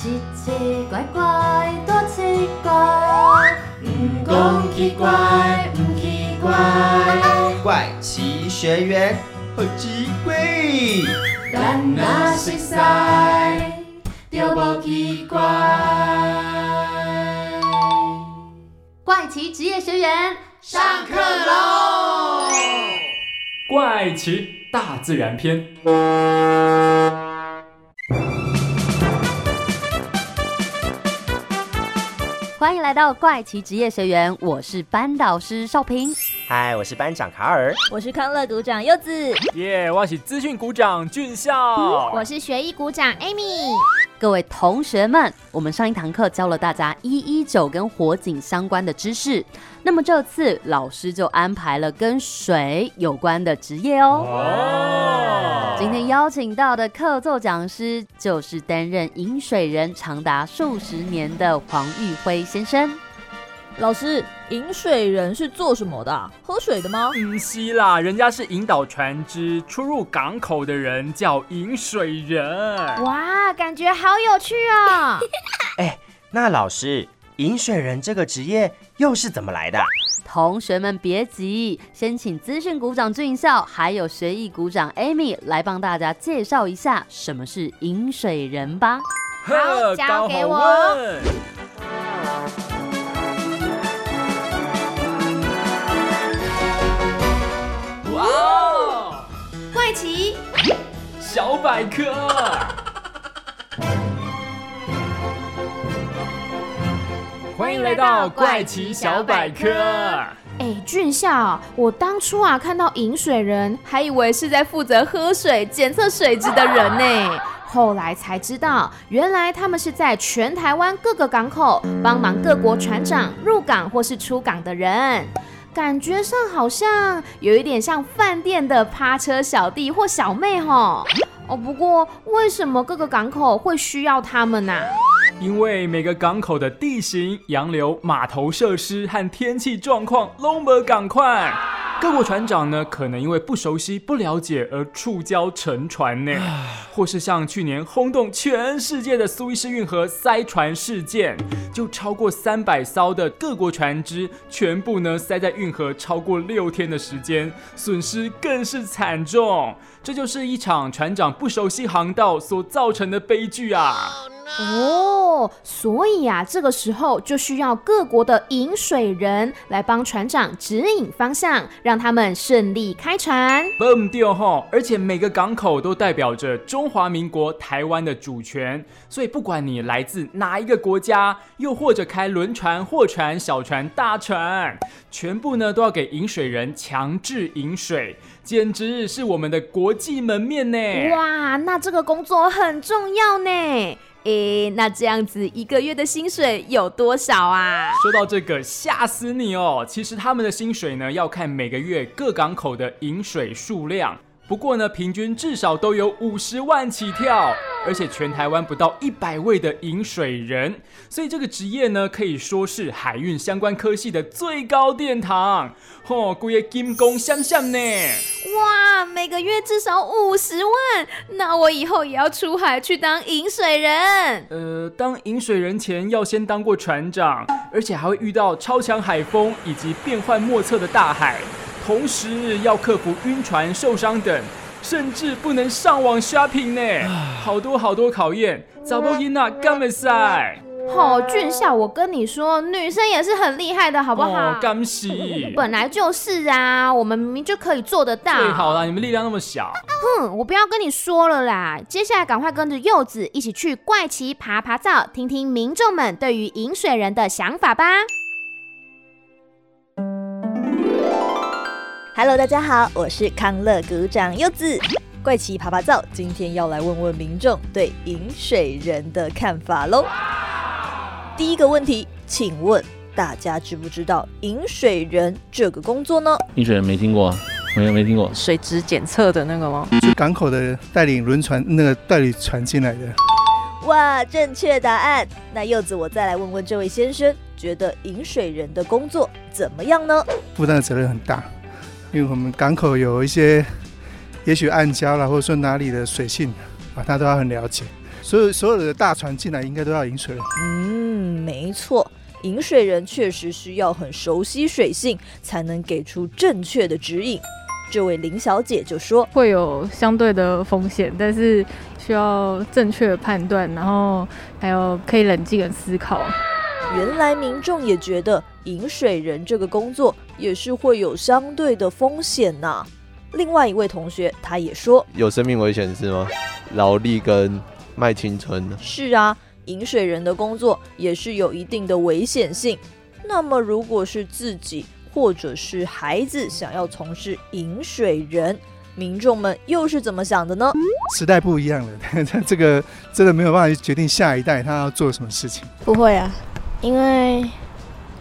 奇奇怪怪，多奇怪，唔讲奇怪，唔奇怪，怪奇学员好奇怪，咱若熟悉，就无奇怪。怪奇职业学员上课喽！怪奇大自然篇。欢迎来到怪奇职业学员，我是班导师邵平。嗨，我是班长卡尔，我是康乐股长柚子，耶，我是资讯股长俊孝，我是学艺股长 Amy。各位同学们，我们上一堂课教了大家一一九跟火警相关的知识，那么这次老师就安排了跟水有关的职业哦。哦，今天邀请到的客座讲师就是担任饮水人长达数十年的黄玉辉先生。老师，饮水人是做什么的啊？喝水的吗？嗯，希啦，人家是引导船只出入港口的人，叫引水人。哇，感觉好有趣哦！哎，那老师，饮水人这个职业又是怎么来的？同学们别急，先请资讯股长俊孝还有学艺股长 Amy 来帮大家介绍一下什么是饮水人吧。好交给我哦，怪奇，小百科。欢迎来到怪奇小百科。哎，俊孝，我当初啊看到饮水人，还以为是在负责喝水、检测水质的人呢。后来才知道，原来他们是在全台湾各个港口帮忙各国船长入港或是出港的人。感觉上好像有一点像饭店的趴车小弟或小妹哈。哦，不过为什么各个港口会需要他们呢、因为每个港口的地形、洋流、码头设施和天气状况都没赶快，各国船长呢可能因为不熟悉、不了解而触礁沉船呢，或是像去年轰动全世界的苏伊士运河塞船事件，就超过三百艘的各国船只全部呢塞在运河超过六天的时间，损失更是惨重。这就是一场船长不熟悉航道所造成的悲剧啊！哦，所以啊，这个时候就需要各国的引水人来帮船长指引方向，让他们顺利开船。不丢吼！而且每个港口都代表着中华民国台湾的主权，所以不管你来自哪一个国家，又或者开轮船、货船、小船、大船，全部呢都要给饮水人强制饮水，简直是我们的国际门面呢！哇，那这个工作很重要呢。诶，那这样子一个月的薪水有多少啊？说到这个，吓死你哦！其实他们的薪水呢，要看每个月各港口的饮水数量。不过呢，平均至少都有五十万起跳，而且全台湾不到一百位的饮水人，所以这个职业呢，可以说是海运相关科系的最高殿堂。吼，故业金工相向呢。哇，每个月至少五十万，那我以后也要出海去当饮水人。呃，当饮水人前要先当过船长，而且还会遇到超强海风以及变幻莫测的大海，同时要克服晕船、受伤等，甚至不能上网 shopping 呢，好多好多考验。早不因娜干没赛，好、俊孝，我跟你说，女生也是很厉害的，好不好？哦，干洗，本来就是啊，我们明明就可以做得到。最好啦，你们力量那么小。哼，我不要跟你说了啦，接下来赶快跟着柚子一起去怪奇爬爬灶，听听民众们对于饮水人的想法吧。Hello，大家好，我是康乐鼓掌柚子。怪奇爬爬灶，今天要来问问民众对饮水人的看法喽。第一个问题，请问大家知不知道饮水人这个工作呢？饮水人没听过啊，没有没听过。水质检测的那个吗？是港口的带领轮船那个带领船进来的，哇，正确答案。那柚子，我再来问问这位先生，觉得饮水人的工作怎么样呢？负担的责任很大，因为我们港口有一些，也许暗礁啦，或者说哪里的水性啊，他都要很了解，所有所有的大船进来应该都要饮水人。嗯，没错，饮水人确实需要很熟悉水性，才能给出正确的指引。这位林小姐就说，会有相对的风险，但是需要正确的判断，然后还有可以冷静的思考。原来民众也觉得饮水人这个工作也是会有相对的风险呐、另外一位同学他也说，有生命危险是吗？劳力跟卖青春呢？是啊，饮水人的工作也是有一定的危险性。那么，如果是自己或者是孩子想要从事饮水人，民众们又是怎么想的呢？时代不一样了，这个真的没有办法决定下一代他要做什么事情。不会啊，因为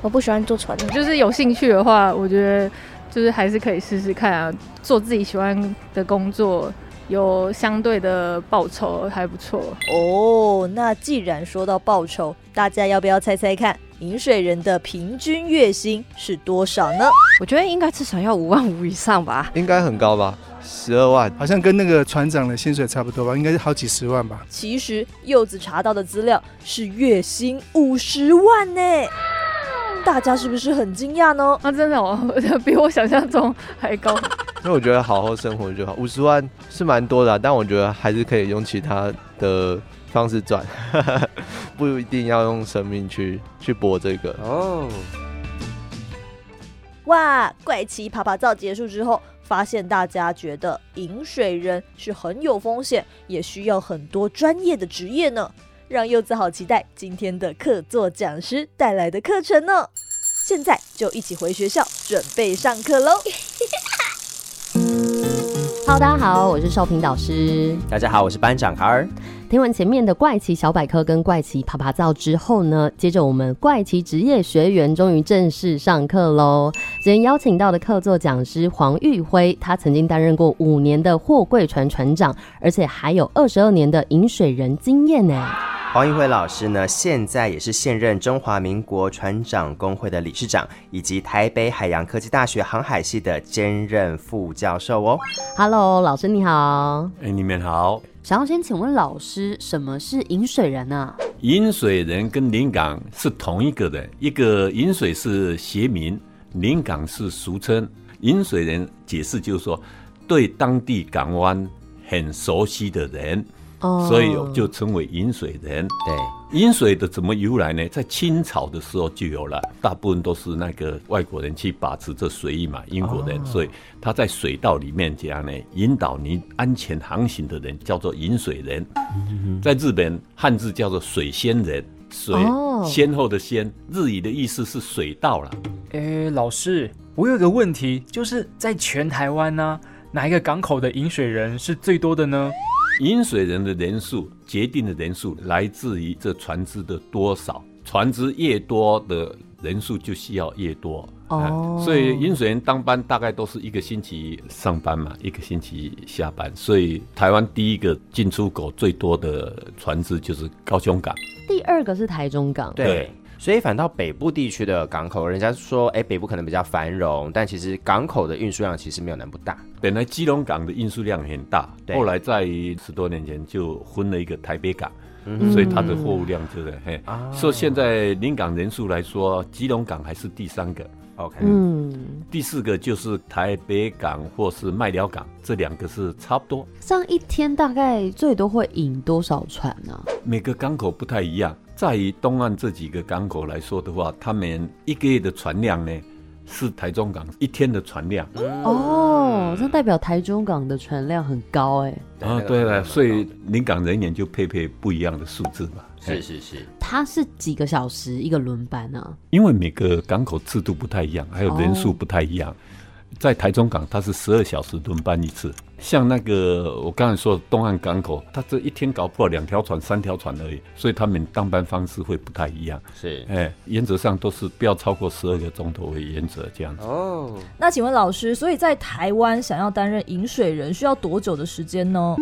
我不喜欢坐船。就是有兴趣的话，我觉得就是还是可以试试看啊，做自己喜欢的工作，有相对的报酬还不错。哦，那既然说到报酬，大家要不要猜猜看，饮水人的平均月薪是多少呢？我觉得应该至少要五万五以上吧。应该很高吧？十二万，好像跟那个船长的薪水差不多吧，应该是好几十万吧。其实柚子查到的资料是月薪五十万呢，大家是不是很惊讶呢？啊，真的哦，比我想象中还高。因为我觉得好好生活就好。五十万是蛮多的啊、但我觉得还是可以用其他的方式赚，不一定要用生命去去搏这个。哦，哇，怪奇爬爬照结束之后，发现大家觉得饮水人是很有风险，也需要很多专业的职业呢。让柚子好期待今天的客座讲师带来的课程呢。现在就一起回学校准备上课喽。Hello，大家好，我是少平导师。大家好，我是班长卡尔。听完前面的怪奇小百科跟怪奇啪啪照之后呢，接着我们怪奇职业学员终于正式上课喽。今天邀请到的客座讲师黄玉辉，他曾经担任过五年的货柜船船长，而且还有二十二年的饮水人经验呢。黄一辉老师呢，现在也是现任中华民国船长工会的理事长，以及台北海洋科技大学航海系的兼任副教授哦。Hello，老师你好。哎，你们好。想要先请问老师，什么是饮水人啊？饮水人跟临港是同一个的，一个饮水是学名，临港是俗称。饮水人解释就是说，对当地港湾很熟悉的人。哦所以就称为饮水人。对，饮水的怎么由来呢？在清朝的时候就有了，大部分都是那个外国人去把持这水域嘛，英国人，所以他在水道里面这样呢，引导你安全航行的人叫做饮水人。在日本汉字叫做水仙人，水哦先后的先，日语的意思是水道了。诶，老师，我有一个问题，就是在全台湾呢、哪一个港口的饮水人是最多的呢？饮水人的人数决定的人数来自于这船只的多少，船只越多的人数就需要越多。哦啊所以饮水人当班大概都是一个星期上班嘛，一个星期下班。所以台湾第一个进出口最多的船只就是高雄港。第二个是台中港。对，所以反倒北部地区的港口，人家说，哎，北部可能比较繁荣，但其实港口的运输量其实没有南部大。本来基隆港的运输量很大，对后来在十多年前就分了一个台北港，嗯所以它的货物量就是嘿。啊所以现在临港人数来说，基隆港还是第三个。OK，嗯，第四个就是台北港或是麦寮港，这两个是差不多。这样一天大概最多会引多少船呢、每个港口不太一样，在于东岸这几个港口来说的话，他们一个月的船量呢是台中港一天的船量。哦，这代表台中港的船量很高哎。啊，对了，所以临港人员就配备不一样的数字嘛。是是是，它是几个小时一个轮班啊？因为每个港口制度不太一样，还有人数不太一样。在台中港，它是十二小时轮班一次。像那个我刚才说的东岸港口，它这一天搞不好两条船、三条船而已，所以他们当班方式会不太一样。是，哎，原则上都是不要超过十二个钟头为原则，这样子。哦，那请问老师，所以在台湾想要担任饮水人需要多久的时间呢？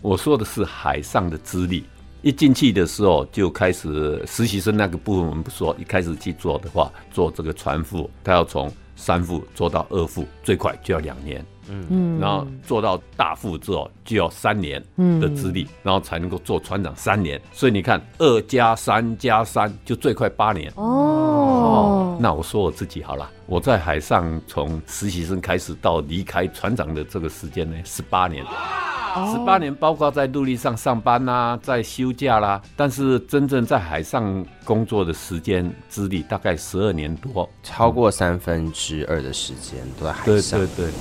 我说的是海上的资历。一进去的时候就开始实习生那个部分，我们不说，一开始去做的话，做这个船副，他要从三副做到二副，最快就要两年。嗯然后做到大副之后就要三年的资历，然后才能够做船长三年。所以你看，二加三加三就最快八年。哦，那我说我自己好了，我在海上从实习生开始到离开船长的这个时间呢，十八年。十八年，包括在陆地上上班啦、在休假啦，但是真正在海上工作的时间资历大概十二年多，超过三分之二的时间都在海对对。对对。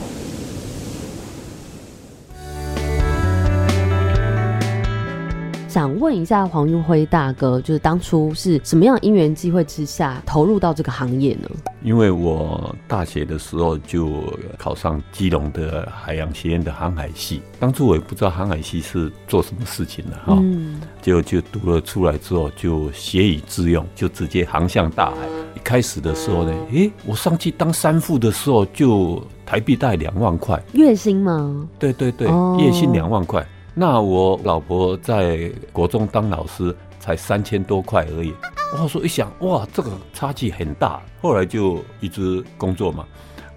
想问一下黄玉辉大哥，就是当初是什么样的因缘机会之下投入到这个行业呢？因为我大学的时候就考上基隆的海洋学院的航海系，当初我也不知道航海系是做什么事情的哈，嗯结果就读了出来之后就学以致用，就直接航向大海。一开始的时候呢，诶，我上去当三副的时候就台币大概两万块，月薪吗？对对对哦，月薪两万块。那我老婆在国中当老师才三千多块而已。我说一想，哇，这个差距很大。后来就一直工作嘛，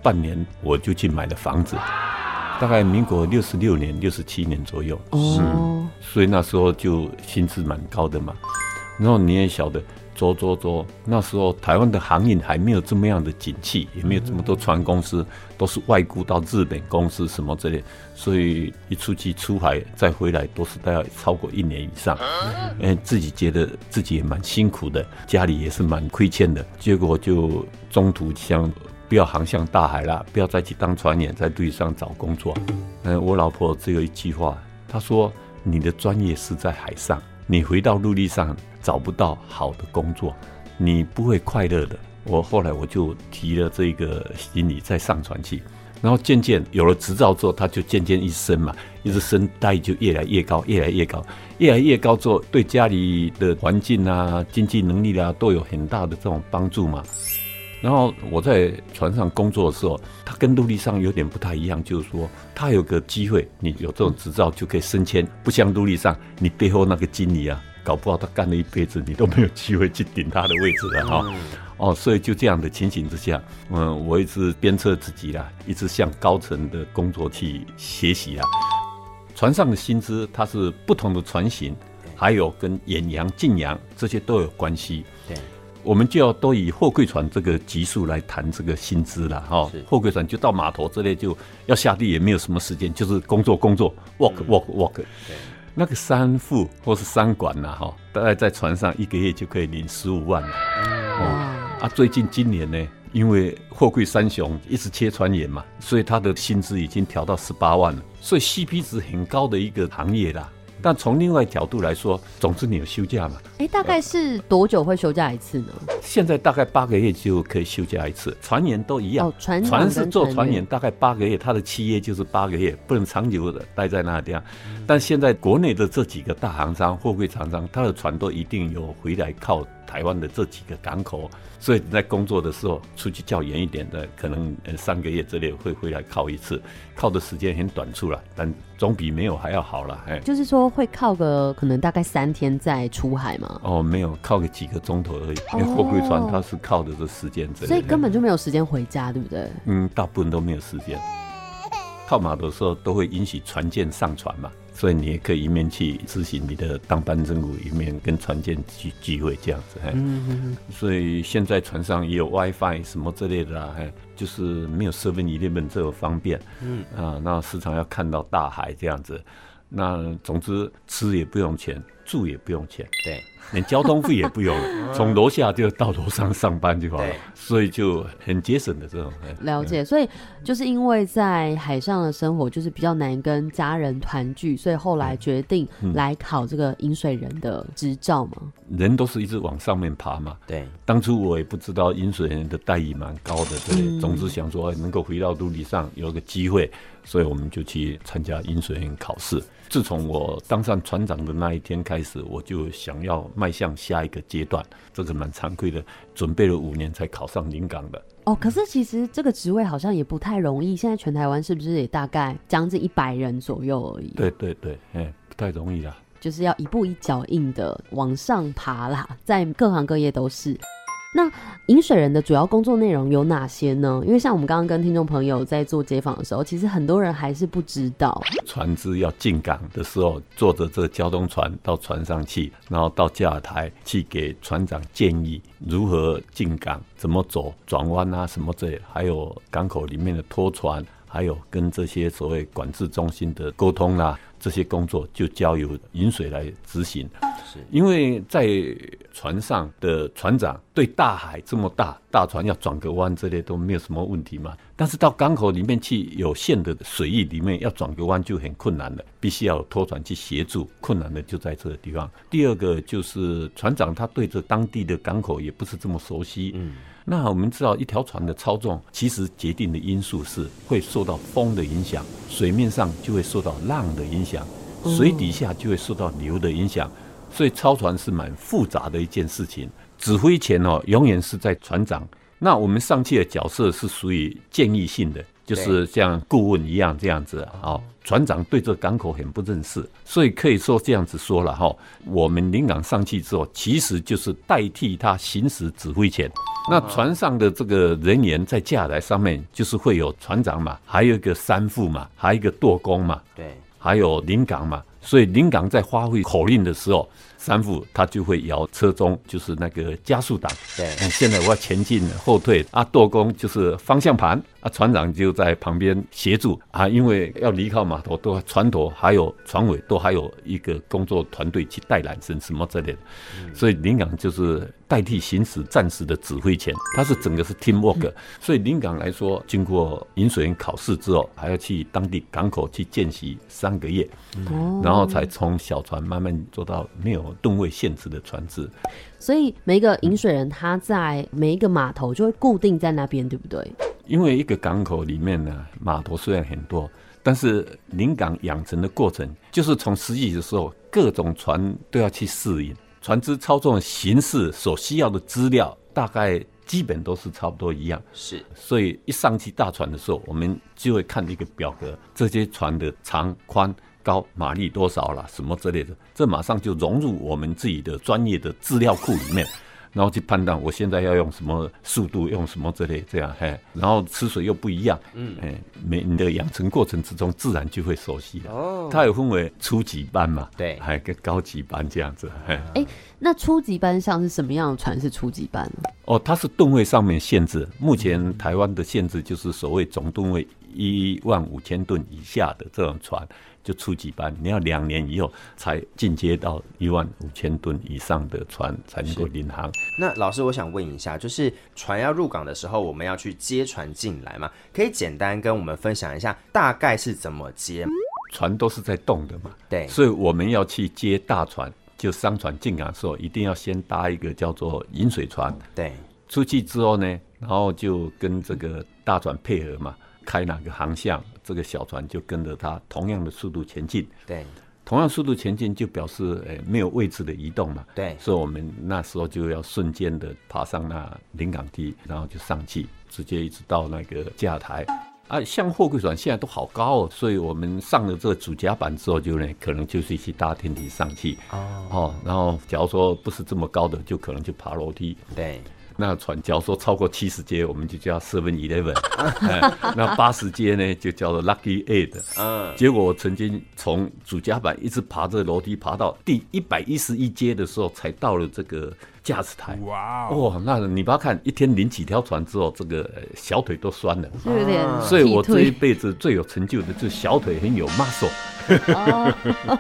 半年我就去买了房子，大概民国六十六年、六十七年左右。哦，所以那时候就薪资蛮高的嘛。然后你也晓得，走走走，那时候台湾的航运还没有这么样的景气，也没有这么多船公司，都是外雇到日本公司什么之类，所以一出去出海再回来都是大概超过一年以上。嗯，自己觉得自己也蛮辛苦的，家里也是蛮亏欠的，结果就中途想不要航向大海啦，不要再去当船员，在陆地上找工作。嗯，我老婆只有一句话，她说：“你的专业是在海上，你回到陆地上找不到好的工作，你不会快乐的。”我后来我就提了这个心理再上船去，然后渐渐有了执照之后，他就渐渐一升嘛，一直升待遇就越来越高，越来越高，越来越高之后，对家里的环境啊、经济能力啊都有很大的这种帮助嘛。然后我在船上工作的时候，它跟陆地上有点不太一样，就是说它有个机会，你有这种执照就可以升迁，不像陆地上你背后那个经理啊，搞不好他干了一辈子，你都没有机会去顶他的位置了哈。哦，所以就这样的情形之下，嗯，我一直鞭策自己啦，一直向高层的工作去学习啦。船上的薪资它是不同的船型，还有跟远洋、近洋这些都有关系。对。我们就要都以货柜船这个级数来谈这个薪资了哈。货柜船就到码头之类就要下地，也没有什么时间，就是工作工作，work work work。那个三副或是三管呐哈，大概在船上一个月就可以领十五万了。哦啊，最近今年呢，因为货柜三雄一直切船员嘛，所以他的薪资已经调到十八万了，所以 CP 值很高的一个行业啦。但从另外角度来说，总之你有休假嘛？哎，大概是多久会休假一次呢？现在大概八个月就可以休假一次，船员都一样。哦，船船是做船员，大概八个月，他的契约就是八个月，不能长久的待在那地方。但现在国内的这几个大航商、货柜厂商，他的船都一定有回来靠台湾的这几个港口，所以你在工作的时候出去较远一点的，可能呃三个月之内会回来靠一次，靠的时间很短促了，但总比没有还要好了。哎，就是说会靠个可能大概三天再出海嘛？哦，没有靠个几个钟头而已，因为货柜船它是靠的这时间之类的，所以根本就没有时间回家，对不对？嗯，大部分都没有时间。靠码头的时候都会允许船舰上船嘛，所以你也可以一面去执行你的当班任务，一面跟船舰聚聚会这样子。嗯嗯所以现在船上也有 WiFi 什么之类的啦，哎，就是没有 Seven Eleven 这么方便。嗯啊，那时常要看到大海这样子。那总之吃也不用钱，住也不用钱，对，连交通费也不用，从楼下就到楼上上班就好了，所以就很节省的这种。了解，所以就是因为在海上的生活就是比较难跟家人团聚，所以后来决定来考这个饮水人的执照嘛。人都是一直往上面爬嘛。对，当初我也不知道饮水人的待遇蛮高的，对，嗯总之想说能够回到陆地上有个机会，所以我们就去参加饮水人考试。自从我当上船长的那一天开始，我就想要迈向下一个阶段，这个蛮惭愧的，准备了五年才考上临港的。哦，可是其实这个职位好像也不太容易，现在全台湾是不是也大概将近一百人左右而已？对对对，哎，不太容易啦。就是要一步一脚印的往上爬啦，在各行各业都是。那饮水人的主要工作内容有哪些呢？因为像我们刚刚跟听众朋友在做街访的时候，其实很多人还是不知道。船只要进港的时候，坐着这交通船到船上去，然后到架台去给船长建议如何进港、怎么走、转弯啊什么这，还有港口里面的拖船，还有跟这些所谓管制中心的沟通啦、这些工作就交由饮水来执行。是因为在船上的船长对大海这么大，大船要转个弯之类都没有什么问题嘛。但是到港口里面去，有限的水域里面要转个弯就很困难了，必须要有拖船去协助。困难的就在这个地方。第二个就是船长他对着当地的港口也不是这么熟悉。嗯，那我们知道一条船的操纵，其实决定的因素是会受到风的影响，水面上就会受到浪的影响，水底下就会受到流的影响。所以操船是蛮复杂的一件事情。指挥权哦，永远是在船长。那我们上去的角色是属于建议性的，就是像顾问一样这样子哦。船长对这港口很不认识，所以可以说这样子说了哈。我们临港上去之后，其实就是代替他行使指挥权。那船上的这个人员在架台上面，就是会有船长嘛，还有一个三副嘛，还有一个舵工嘛，对，还有临港嘛。所以临港在发挥口令的时候，三副他就会摇车中，就是那个加速档。对，现在我要前进后退。啊，舵工就是方向盘。啊，船长就在旁边协助。啊，因为要离开码头，都船头还有船尾都还有一个工作团队去带缆绳什么之类的，所以临港就是代替行使暂时的指挥权，它是整个是 team work。所以临港来说，经过引水员考试之后，还要去当地港口去见习三个月，然后才从小船慢慢做到没有吨位限制的船只。所以每一个引水人他在每一个码头就会固定在那边，对不对？因为一个港口里面呢，码头虽然很多，但是临港养成的过程，就是从实际的时候，各种船都要去适应，船只操纵形式所需要的资料，大概基本都是差不多一样。是，所以一上去大船的时候，我们就会看一个表格，这些船的长宽。高马力多少了，什么之类的，这马上就融入我们自己的专业的资料库里面，然后去判断我现在要用什么速度，用什么之类这样，嘿，然后吃水又不一样，嗯，哎，每你的养成过程之中，自然就会熟悉了。哦，它有分为初级班嘛，对，还有个高级班这样子，嘿。哎，那初级班上是什么样的船是初级班呢？哦，它是吨位上面限制，目前台湾的限制就是所谓总吨位一万五千吨以下的这种船。就初级班，你要两年以后才进阶到一万五千吨以上的船才能够领航。那老师，我想问一下，就是船要入港的时候，我们要去接船进来嘛？可以简单跟我们分享一下，大概是怎么接？船都是在动的嘛，对，所以我们要去接大船，就商船进港的时候，一定要先搭一个叫做引水船。对，出去之后呢，然后就跟这个大船配合嘛。开哪个航向，这个小船就跟着它同样的速度前进。对，同样速度前进就表示诶没有位置的移动嘛。对，所以我们那时候就要瞬间的爬上那临港梯，然后就上去，直接一直到那个架台。啊，像货柜船现在都好高哦，所以我们上了这个主甲板之后，就呢可能就是去搭天梯上去。哦，哦，然后假如说不是这么高的，就可能就爬楼梯。对。那船，假如说超过七十阶，我们就叫 Seven Eleven。那八十阶呢，就叫做 Lucky Eight。嗯，结果我曾经从主甲板一直爬这楼梯，爬到第一百一十一阶的时候，才到了这个驾驶台。哇哦！那你不要看一天领几条船之后，这个小腿都酸了，有点。所以我这一辈子最有成就的，就是小腿很有 muscle。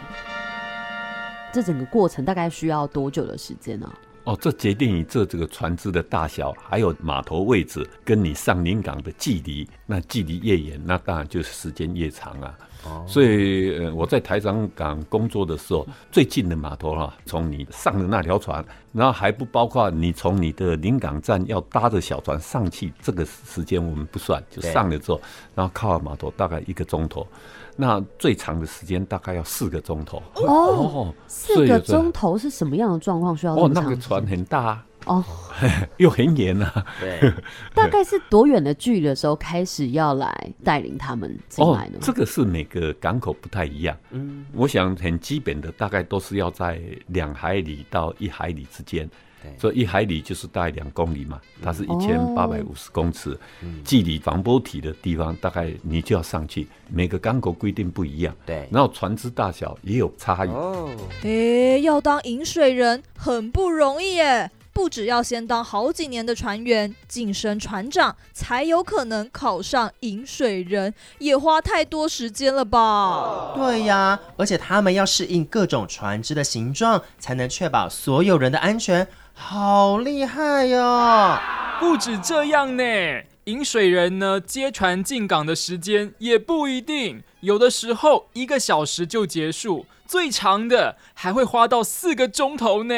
这整个过程大概需要多久的时间呢？哦，这决定你这这个船只的大小，还有码头位置，跟你上临港的距离。那距离越远，那当然就是时间越长啊。哦，所以呃，我在台长港工作的时候，最近的码头哈，从你上的那条船，然后还不包括你从你的临港站要搭着小船上去，这个时间我们不算，就上了之后，然后靠码头大概一个钟头。那最长的时间大概要四个钟头哦，四个钟头是什么样的状况需要？哦，那个船很大哦，又很远啊。对，大概是多远的距离的时候开始要来带领他们进来呢？这个是每个港口不太一样。嗯，我想很基本的大概都是要在两海里到一海里之间。所以一海里就是大概两公里嘛，它是一千八百五十公尺，嗯距离防波堤的地方大概你就要上去，每个港口规定不一样，对，然后船只大小也有差异。哦，诶，要当饮水人很不容易耶，不只要先当好几年的船员，晋升船长，才有可能考上饮水人，也花太多时间了吧？对呀，而且他们要适应各种船只的形状，才能确保所有人的安全，好厉害哟！不止这样呢，引水人呢接船进港的时间也不一定，有的时候一个小时就结束，最长的还会花到四个钟头呢。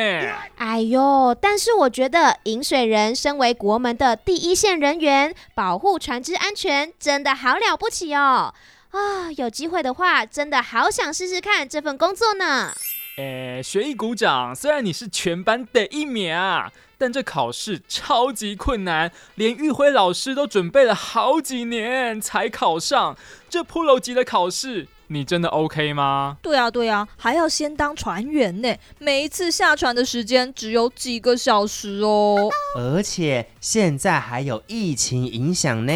哎呦，但是我觉得饮水人身为国门的第一线人员，保护船只安全真的好了不起哦！啊，有机会的话，真的好想试试看这份工作呢。诶，学艺鼓掌，虽然你是全班第一名啊，但这考试超级困难，连玉辉老师都准备了好几年才考上。这 Pro 级的考试，你真的 OK 吗？对啊，对啊，还要先当船员呢，每一次下船的时间只有几个小时哦。而且现在还有疫情影响呢。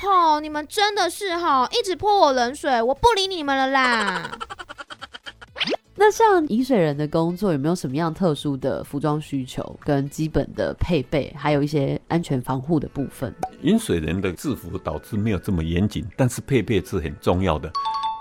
吼、你们真的是吼、一直泼我冷水，我不理你们了啦。那像饮水人的工作有没有什么样特殊的服装需求跟基本的配备，还有一些安全防护的部分？饮水人的制服导致没有这么严谨，但是配备是很重要的。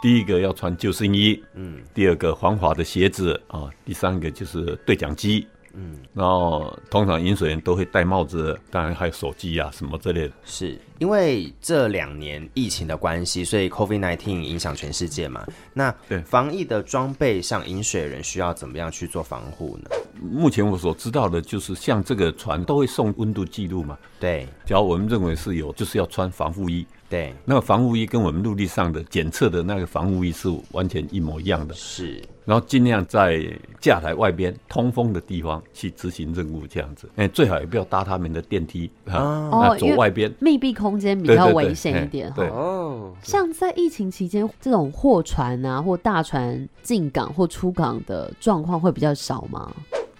第一个要穿救生衣，嗯第二个防滑的鞋子啊，第三个就是对讲机，嗯，然后通常饮水人都会戴帽子，当然还有手机啊什么之类的。是因为这两年疫情的关系，所以 COVID-19 影响全世界嘛。那对防疫的装备上，饮水人需要怎么样去做防护呢？目前我所知道的就是，像这个船都会送温度记录嘛，对只要我们认为是有，就是要穿防护衣。对，那个防护衣跟我们陆地上的检测的那个防护衣是完全一模一样的。是然后尽量在架台外边通风的地方去执行任务，这样子。哎，最好也不要搭他们的电梯啊，哦走外边。密闭空间比较危险一嘿点哈。对哦，像在疫情期间，这种货船啊或大船进港或出港的状况会比较少吗？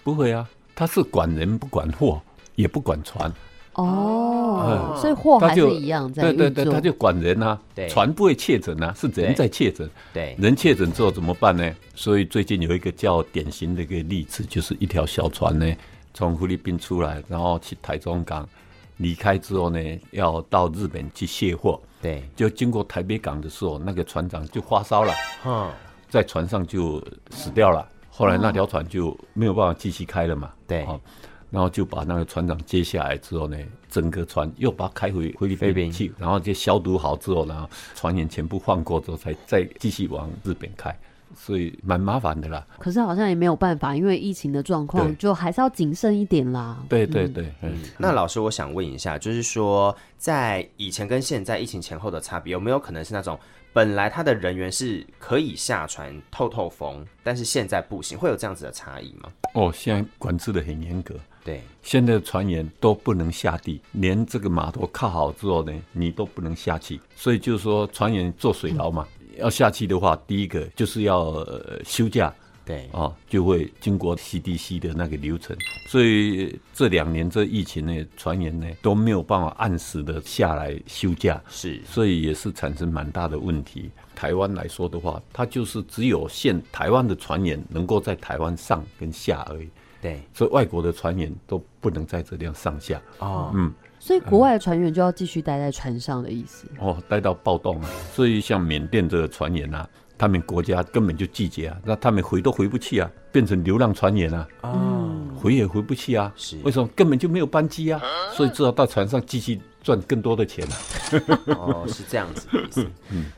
不会啊，他是管人不管货，也不管船。哦，所以货还是他就一样在对对对，他就管人啊，船不会确诊啊，是人在确诊。对。人确诊之后怎么办呢？所以最近有一个较典型的一个例子，就是一条小船呢，从菲律宾出来，然后去台中港，离开之后呢，要到日本去卸货，对，就经过台北港的时候，那个船长就发烧了，哼，在船上就死掉了。后来那条船就没有办法继续开了嘛，对。哦，然后就把那个船长接下来之后呢，整个船又把它开回菲律宾宾。去，然后就消毒好之后，然后船员全部换过之后，才再继续往日本开，所以蛮麻烦的啦。可是好像也没有办法，因为疫情的状况，就还是要谨慎一点啦。嗯对对对，嗯，那老师，我想问一下，就是说，在以前跟现在疫情前后的差别，有没有可能是那种本来他的人员是可以下船透透风，但是现在不行，会有这样子的差异吗？哦，现在管制的很严格，对，现在的船员都不能下地，连这个码头靠好之后呢，你都不能下去。所以就是说，船员做水牢嘛，要下去的话，第一个就是要、呃休假。对哦，就会经过 CDC 的那个流程，所以这两年这疫情呢，船员呢都没有办法按时的下来休假，是，所以也是产生蛮大的问题。台湾来说的话，它就是只有限台湾的船员能够在台湾上跟下而已，对，所以外国的船员都不能在这样上下。哦，嗯，所以国外的船员就要继续待在船上的意思。哦，待到暴动啊！所以像缅甸这个船员啊，他们国家根本就拒绝啊，那他们回都回不去啊，变成流浪船员啊，哦，回也回不去啊。是为什么？根本就没有班机啊，所以只好到船上继续赚更多的钱啊。哦，是这样子的意思。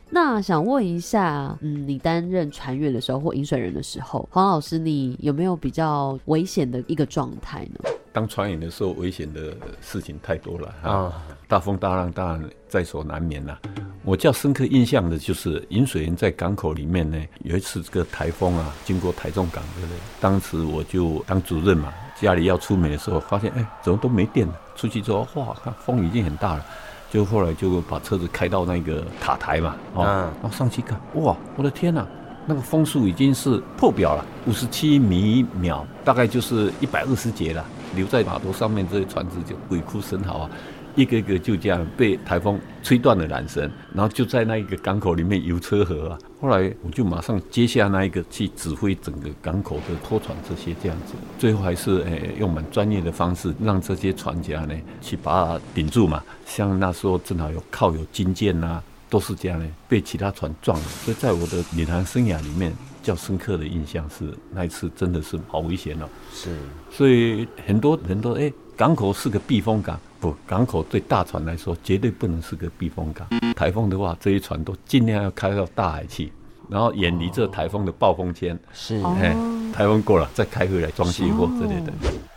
那想问一下，嗯，你担任船员的时候或饮水人的时候，黄老师，你有没有比较危险的一个状态呢？当船员的时候，危险的事情太多了啊啊，大风大浪当然在所难免啦。我较深刻印象的就是饮水人在港口里面呢，有一次这个台风啊，经过台中港对不对？当时我就当主任嘛，家里要出门的时候，发现哎，怎么都没电了。出去之后，哇，看风已经很大了。就后来就把车子开到那个塔台嘛，哦，嗯然后上去看，哇，我的天呐、那个风速已经是破表了，五十七米秒，大概就是一百二十节了。留在码头上面这些船只就鬼哭神嚎啊，一个一个就这样被台风吹断了缆绳，然后就在那一个港口里面游车河啊。后来我就马上接下那一个去指挥整个港口的拖船这些这样子，最后还是诶、用蛮专业的方式让这些船家呢去把它顶住嘛。像那时候正好有靠有金舰呐、都是这样呢，被其他船撞了。所以在我的领航生涯里面，较深刻的印象是那一次真的是好危险哦。是，所以很多人都哎、港口是个避风港，不，港口对大船来说绝对不能是个避风港。台风的话，这些船都尽量要开到大海去，然后远离这台风的暴风圈。是哎，台风过了再开回来装卸货之类的。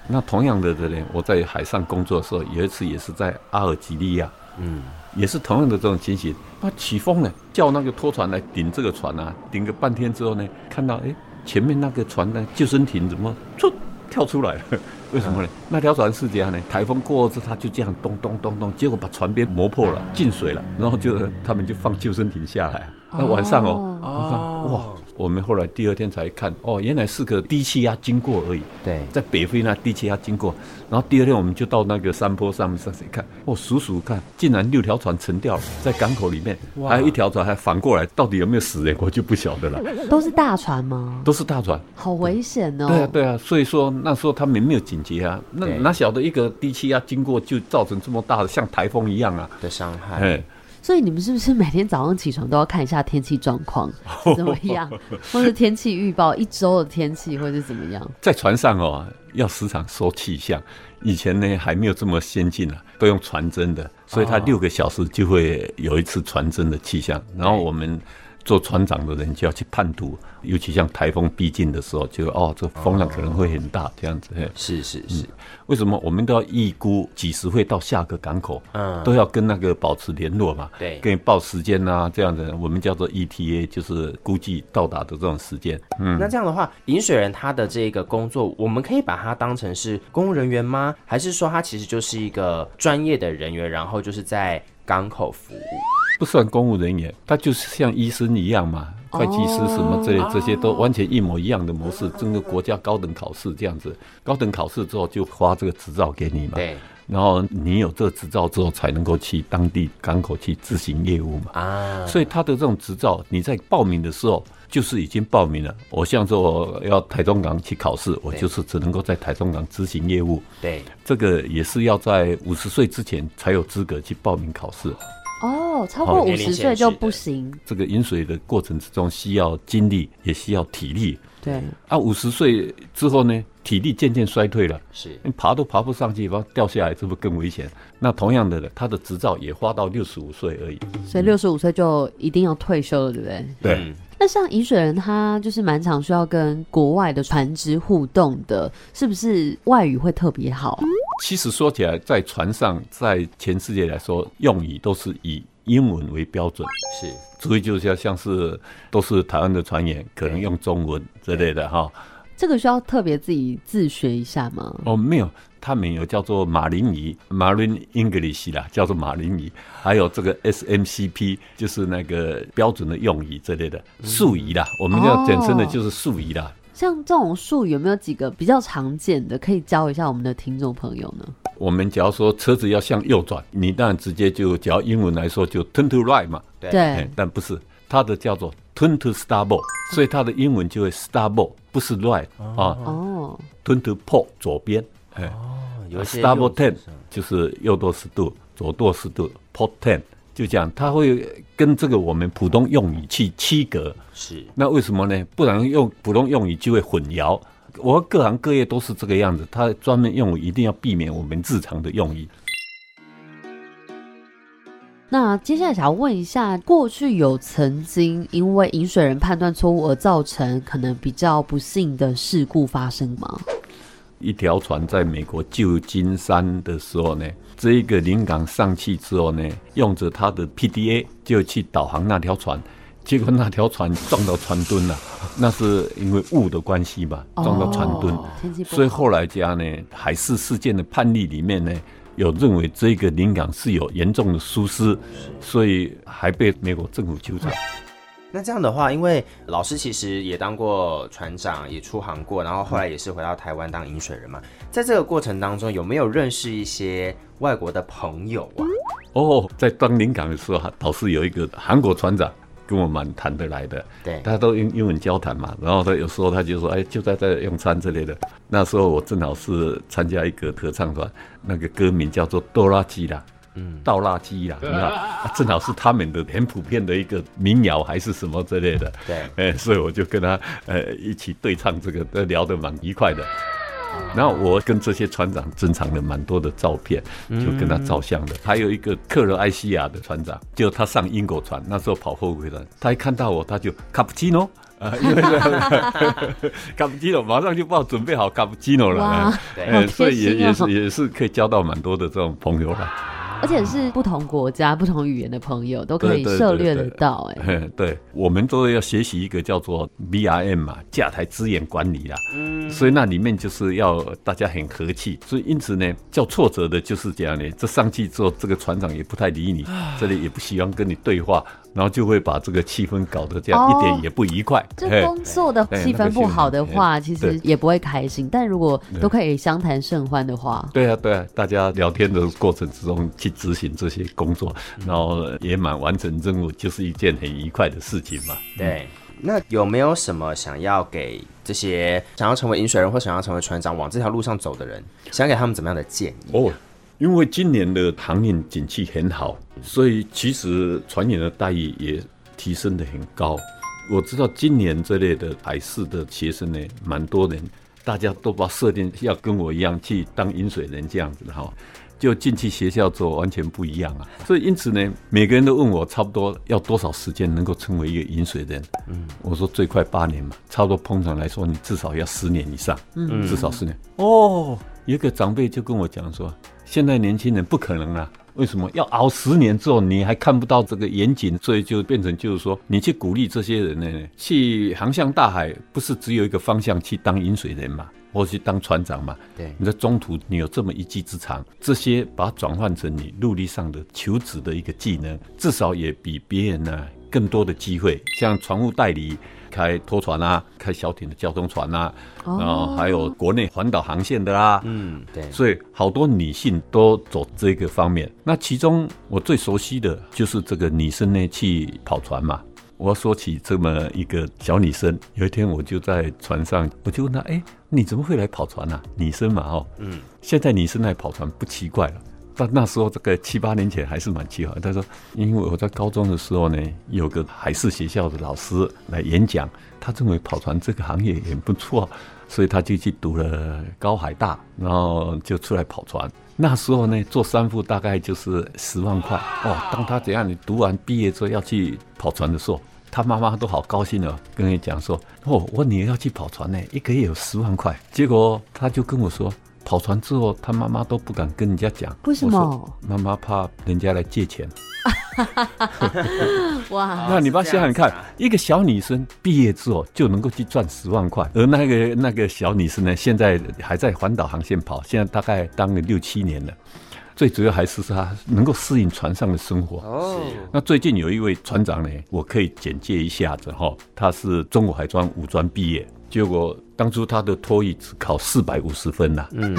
那同样的的呢，我在海上工作的时候，有一次也是在阿尔及利亚，嗯，也是同样的这种情形。那，起风了，叫那个拖船来顶这个船啊，顶个半天之后呢，看到哎，前面那个船的救生艇怎么出跳出来了？为什么呢？那条船是这样呢？台风过后之后，它就这样咚咚咚咚，结果把船边磨破了，进水了，然后就他们就放救生艇下来。那晚上哦，我看哇，我们后来第二天才看，哦，原来是个低气压经过而已。对，在北非那低气压经过，然后第二天我们就到那个山坡上面上去看，哦，数数看，竟然六条船沉掉了，在港口里面，哇还有一条船还反过来，到底有没有死人，我就不晓得了。都是大船吗？都是大船，好危险哦！对啊，对啊，所以说那时候他们没有警觉啊，那哪晓得一个低气压经过就造成这么大的像台风一样啊的伤害。哎，所以你们是不是每天早上起床都要看一下天气状况 怎么样，或是天气预报一周的天气，或者怎么样？在船上哦，要时常收气象。以前呢还没有这么先进啊，都用传真的，所以它哦六个小时就会有一次传真的气象，然后我们做船长的人就要去判读，尤其像台风逼近的时候，就哦这风浪可能会很大这样子。嘿是是是，为什么我们都要预估几时会到下个港口？嗯都要跟那个保持联络嘛。对跟你报时间啊，这样子，我们叫做 ETA，就是估计到达的这种时间。嗯，那这样的话，饮水人他的这个工作，我们可以把它当成是公务人员吗？还是说他其实就是一个专业的人员，然后就是在港口服务？不算公务人员，他就是像医生一样嘛，会计师什么之类，这些都完全一模一样的模式。整个国家高等考试这样子，高等考试之后就发这个执照给你嘛。对。然后你有这个执照之后，才能够去当地港口去执行业务嘛。啊，所以他的这种执照，你在报名的时候就是已经报名了。我像说我要台中港去考试，我就是只能够在台中港执行业务。对，这个也是要在五十岁之前才有资格去报名考试。哦，超过好五十岁就不行。这个饮水的过程之中，需要精力，也需要体力。对啊，五十岁之后呢，体力渐渐衰退了，是你爬都爬不上去，然后掉下来，这不更危险？那同样的，他的执照也花到六十五岁而已。所以六十五岁就一定要退休了，对不对？对，那像饮水人，他就是蛮常需要跟国外的船只互动的，是不是外语会特别好？其实说起来，在船上，在全世界来说，用语都是以英文为标准。是，所以就像像是都是台湾的船员，可能用中文之类的哈。这个需要特别自己自学一下吗？哦，没有，他们有叫做马林语 （Marine English） 啦，叫做马林语，还有这个 SMCP，就是那个标准的用语之类的术语啦，我们要简称的就是术语啦。像这种术语有没有几个比较常见的，可以教一下我们的听众朋友呢？我们只要说车子要向右转，你当然直接就，只要英文来说就 turn to right 嘛。对。但不是，它的叫做 turn to starboard，所以它的英文就会 starboard，不是 right 啊。哦，，turn to port 左边，哎，有一些 starboard ten 就是右舵十度，左舵十度，port ten 就这样，它会跟这个我们普通用语去区隔。是那为什么呢？不然用普通用语就会混淆。我各行各业都是这个样子，它专门用语一定要避免我们日常的用语。那接下来想要问一下，过去有曾经因为饮水人判断错误而造成可能比较不幸的事故发生吗？一条船在美国旧金山的时候呢，这一个临港上去之后呢，用着他的 PDA 就去导航那条船，结果那条船撞到船墩了，那是因为雾的关系吧，撞到船墩。所以后来家呢，海事事件的判例里面呢，有认为这个临港是有严重的疏失，所以还被美国政府纠正。那这样的话，因为老师其实也当过船长，也出航过，然后后来也是回到台湾当饮水人嘛。在这个过程当中，有没有认识一些外国的朋友啊？哦，在当临港的时候，倒是有一个韩国船长跟我蛮谈得来的，对，他都用英文交谈嘛。然后他有时候他就说，哎，就在这用餐之类的。那时候我正好是参加一个合唱团，那个歌名叫做《哆啦基啦》。嗯，倒垃圾啦，那正好是他们的很普遍的一个民谣还是什么之类的。对，哎，所以我就跟他呃一起对唱这个，都聊得蛮愉快的。然后我跟这些船长珍藏了蛮多的照片，就跟他照相的。还有一个克罗埃西亚的船长，就他上英国船，那时候跑后尾的，他一看到我，他就卡布奇诺啊，因为卡布奇诺马上就帮我准备好卡布奇诺了。对，所以也也是也是可以交到蛮多的这种朋友了。而且是不同国家、不同语言的朋友都可以涉猎得到，哎，对，我们都要学习一个叫做 B R M 嘛，架台资源管理啦，嗯，所以那里面就是要大家很和气，所以因此呢，叫挫折的就是这样呢，这上去之后，这个船长也不太理你，这里也不喜欢跟你对话。然后就会把这个气氛搞得这样一点也不愉快。就工作的气氛不好的话，其实也不会开心。但如果都可以相谈甚欢的话，对啊，对啊，大家聊天的过程之中去执行这些工作，然后也蛮完成任务，就是一件很愉快的事情嘛。对，那有没有什么想要给这些想要成为饮水人或想要成为船长往这条路上走的人，想给他们怎么样的建议？哦。因为今年的航运景气很好，所以其实船员的待遇也提升的很高。我知道今年这类的海事的学生呢，蛮多人，大家都把设定要跟我一样去当饮水人这样子的哈，就进去学校做完全不一样啊。所以因此呢，每个人都问我差不多要多少时间能够成为一个饮水人。嗯，我说最快八年嘛，差不多通常来说你至少要十年以上，嗯，至少十年。哦，一个长辈就跟我讲说。现在年轻人不可能啊！为什么要熬十年之后你还看不到这个远景？所以就变成就是说，你去鼓励这些人呢，去航向大海，不是只有一个方向去当饮水人嘛，或去当船长嘛？对，你在中途你有这么一技之长，这些把它转换成你陆地上的求职的一个技能，至少也比别人呢更多的机会，像船务代理。开拖船啊，开小艇的交通船啊，然后还有国内环岛航线的啦，嗯，对，所以好多女性都走这个方面。那其中我最熟悉的就是这个女生呢去跑船嘛。我要说起这么一个小女生，有一天我就在船上，我就问她：“哎，你怎么会来跑船啊？”女生嘛，哦，嗯，现在女生来跑船不奇怪了。但那时候这个七八年前还是蛮奇怪。他说，因为我在高中的时候呢，有个海事学校的老师来演讲，他认为跑船这个行业也不错，所以他就去读了高海大，然后就出来跑船。那时候呢，做三副大概就是十万块哦。当他怎样，你读完毕业之后要去跑船的时候，他妈妈都好高兴哦，跟你讲说，哦，我女儿要去跑船呢，一个月有十万块。结果他就跟我说。跑船之后，他妈妈都不敢跟人家讲，为什么？妈妈怕人家来借钱。哇！那你把想想看，一个小女生毕业之后就能够去赚十万块，而那个那个小女生呢，现在还在环岛航线跑，现在大概当了六七年了。最主要还是她能够适应船上的生活。哦。那最近有一位船长呢，我可以简介一下子哈，他是中国海专五专毕业。结果当初他的托育只考四百五十分呐。嗯，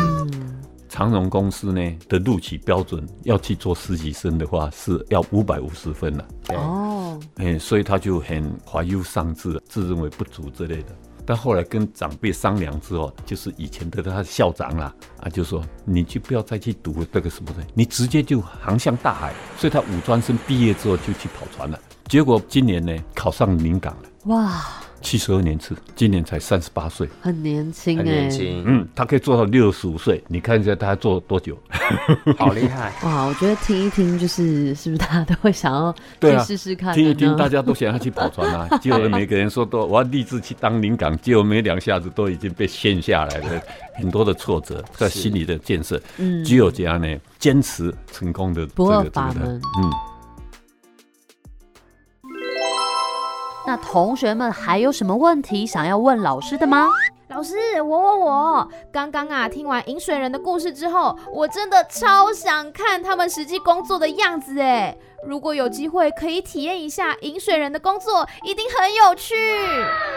长荣公司呢的录取标准要去做实习生的话是要五百五十分呐。哦，哎，所以他就很怀忧丧志，自认为不足之类的。但后来跟长辈商量之后，就是以前的他校长啦，啊，就说你就不要再去读这个什么的，你直接就航向大海。所以他五专生毕业之后就去跑船了。结果今年呢考上临港了。哇！七十二年次，今年才三十八岁，很年轻，很年轻。嗯，他可以做到六十五岁，你看一下他做多久？好厉害！哇，我觉得听一听，就是是不是大家都会想要去试试看？听一听，大家都想要去跑船啊！结果每个人说都我要立志去当领港，结果没两下子都已经被陷下来了，很多的挫折在心理的建设。嗯，只有这样呢，坚持成功的这个法门。嗯。那同学们还有什么问题想要问老师的吗？老师，我我我，刚刚啊听完饮水人的故事之后，我真的超想看他们实际工作的样子哎！如果有机会可以体验一下饮水人的工作，一定很有趣。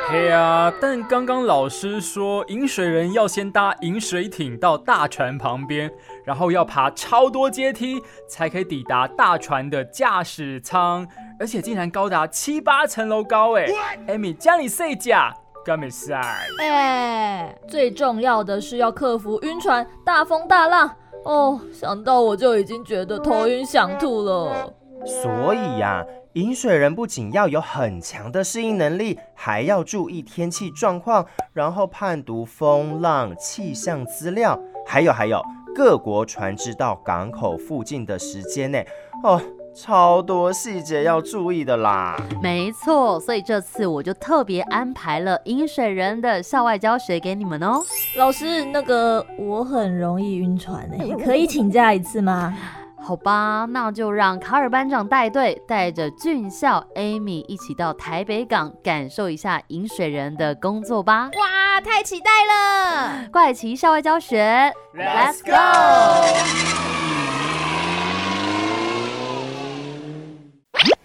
嘿啊，但刚刚老师说饮水人要先搭饮水艇到大船旁边，然后要爬超多阶梯才可以抵达大船的驾驶舱，而且竟然高达七八层楼高哎！艾米，叫你睡觉。干没事哎，最重要的是要克服晕船、大风大浪哦。想到我就已经觉得头晕想吐了。所以呀，饮水人不仅要有很强的适应能力，还要注意天气状况，然后判读风浪、气象资料，还有还有各国船只到港口附近的时间内哦。超多细节要注意的啦，没错，所以这次我就特别安排了饮水人的校外教学给你们哦。老师，那个我很容易晕船欸，可以请假一次吗？好吧，那就让卡尔班长带队，带着俊校 Amy 一起到台北港感受一下饮水人的工作吧。哇，太期待了！怪奇校外教学，Let's go！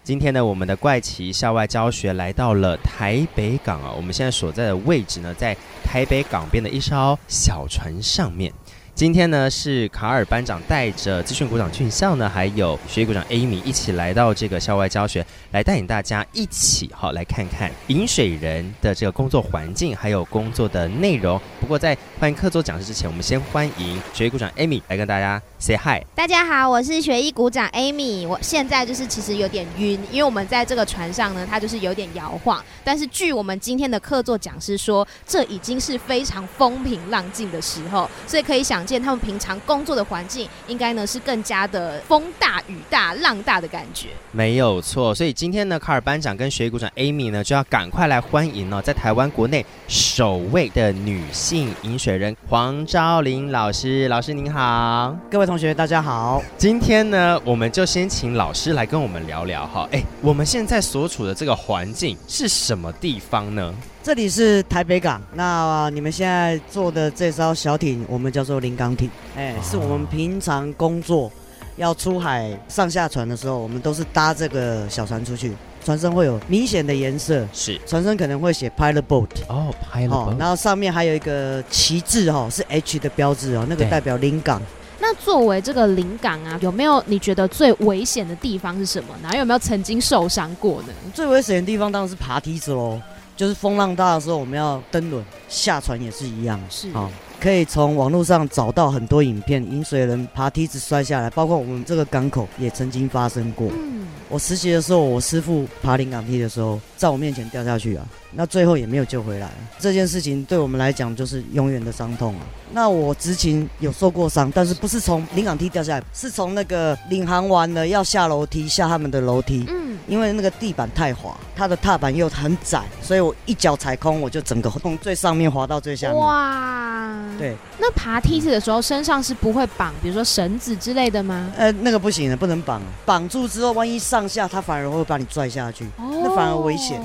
今天呢，我们的怪奇校外教学来到了台北港啊，我们现在所在的位置呢，在台北港边的一艘小船上面。今天呢，是卡尔班长带着资讯股长俊孝呢，还有学艺股长 Amy 一起来到这个校外教学，来带领大家一起好来看看饮水人的这个工作环境，还有工作的内容。不过在欢迎客座讲师之前，我们先欢迎学艺股长 Amy 来跟大家 say hi。大家好，我是学艺股长 Amy。我现在就是其实有点晕，因为我们在这个船上呢，它就是有点摇晃。但是据我们今天的客座讲师说，这已经是非常风平浪静的时候，所以可以想。见他们平常工作的环境，应该呢是更加的风大雨大浪大的感觉，没有错。所以今天呢，卡尔班长跟学艺股长 Amy 呢，就要赶快来欢迎哦，在台湾国内首位的女性饮水人黄昭玲老师。老师您好，各位同学大家好。今天呢，我们就先请老师来跟我们聊聊哈。哎，我们现在所处的这个环境是什么地方呢？这里是台北港，那你们现在坐的这艘小艇，我们叫做临港艇，哎，是我们平常工作要出海上下船的时候，我们都是搭这个小船出去，船身会有明显的颜色，是船身可能会写 pilot boat，哦，pilot boat，然后上面还有一个旗帜哈，是 H 的标志哦，那个代表临港。那作为这个临港啊，有没有你觉得最危险的地方是什么？呢？有没有曾经受伤过呢？最危险的地方当然是爬梯子喽。就是风浪大的时候，我们要登轮下船也是一样，是。啊，可以从网络上找到很多影片，饮水人爬梯子摔下来，包括我们这个港口也曾经发生过。嗯，我实习的时候，我师傅爬临港梯的时候，在我面前掉下去啊，那最后也没有救回来。这件事情对我们来讲就是永远的伤痛啊。那我执勤有受过伤，但是不是从临港梯掉下来，是从那个领航完了要下楼梯下他们的楼梯。嗯。因为那个地板太滑，它的踏板又很窄，所以我一脚踩空，我就整个从最上面滑到最下面。哇！对，那爬梯子的时候身上是不会绑，比如说绳子之类的吗？呃，那个不行的，不能绑，绑住之后，万一上下，它反而会把你拽下去，那反而危险。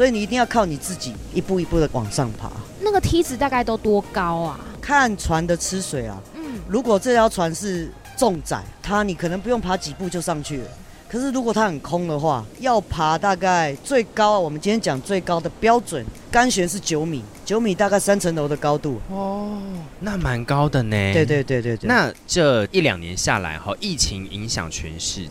所以你一定要靠你自己一步一步的往上爬。那个梯子大概都多高啊？看船的吃水啊。嗯。如果这条船是重载，它你可能不用爬几步就上去了。可是如果它很空的话，要爬大概最高，我们今天讲最高的标准干悬是九米，九米大概三层楼的高度。哦，那蛮高的呢。对对对对对。那这一两年下来哈，疫情影响全世界，